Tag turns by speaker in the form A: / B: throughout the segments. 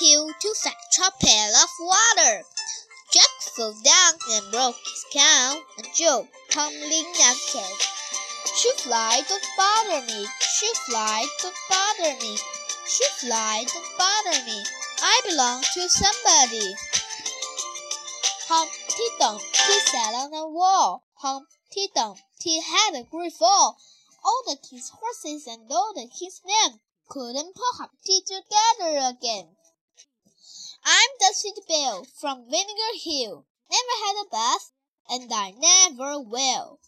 A: hill to fetch a pail of water. Jack fell down and broke his can, and Joe tumbling after. Shoo-fly, don't bother me. Shoo-fly, don't bother me. Shoo-fly, don't bother me. I belong to somebody. Humpty Dumpty sat on the wall. Humpty Dumpty had a great fall. All the king's horses and all the king's men couldn't put Humpty together again. I'm Dusty Bill from Vinegar Hill. Never had a bath, and I never will.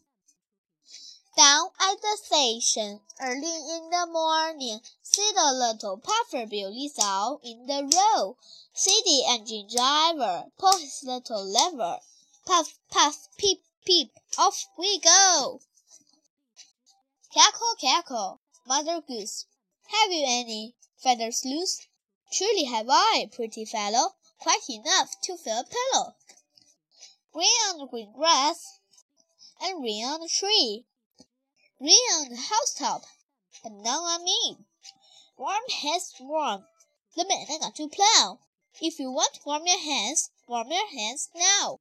A: Down at the station, early in the morning, see the little puffer Billy saw in the road. See the engine driver pull his little lever. Puff, puff, peep, peep, off we go. Cackle, cackle, Mother Goose, have you any feathers loose? Truly have I, pretty fellow, quite enough to fill a pillow. Green on the green grass, and green on the tree, green on the housetop, but none on me. Warm heads warm, the men I got to plow. If you want to warm your hands, warm your hands now.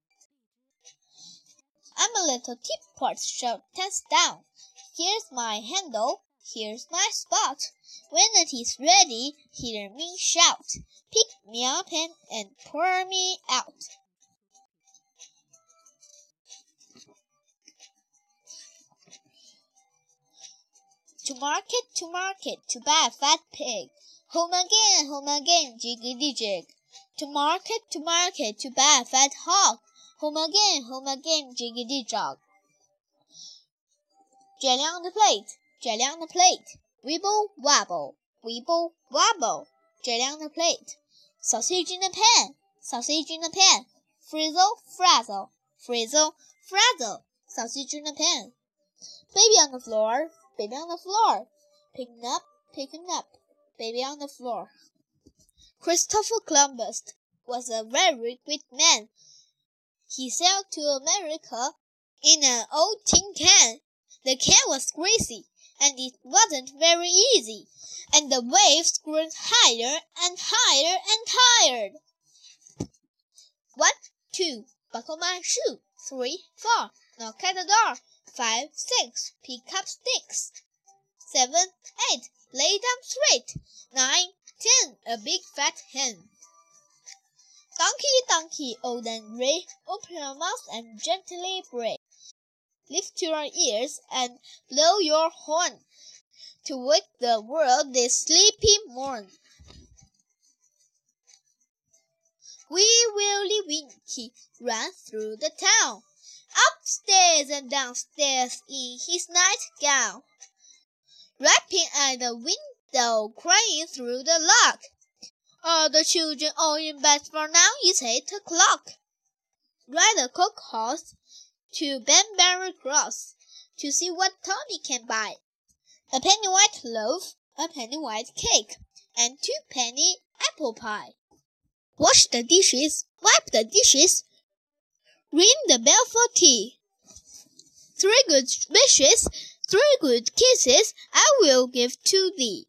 A: I'm a little teapot shut tense down. Here's my handle, here's my spot. When it is ready, hear me shout. Pick me up and, and pour me out. To market, to market, to buy a fat pig. Home again, home again, jiggity jig. To market, to market, to buy a fat hog. Home again, home again, jiggity jog. Jelly on the plate, jelly on the plate. Wibble wobble, wibble wobble. Jelly on the plate. Sausage in the pan, sausage in the pan. Frizzle, frazzle, frizzle, frazzle. Sausage in the pan. Baby on the floor, baby on the floor. Picking up, picking up, baby on the floor. Christopher Columbus was a very great man. He sailed to America in an old tin can. The can was greasy, and it wasn't very easy, and the waves grew higher and higher and higher. One, two, buckle my shoe. Three, four, knock at the door. Five, six, pick up sticks. Seven, eight, lay down straight. Nine, ten, a big fat hen. Donkey, donkey, old and gray, open your mouth and gently bray. Lift your ears and blow your horn to wake the world this sleepy morn. Wee Willie Winkie ran through the town, upstairs and downstairs in his nightgown, rapping at the window, crying through the lock. All the children all in bed for now it's eight o'clock. Ride the coach horse to Banbury Cross to see what Tommy can buy. A penny white loaf, a penny white cake, and two penny apple pie. Wash the dishes, wipe the dishes, ring the bell for tea. Three good wishes, three good kisses I will give to thee.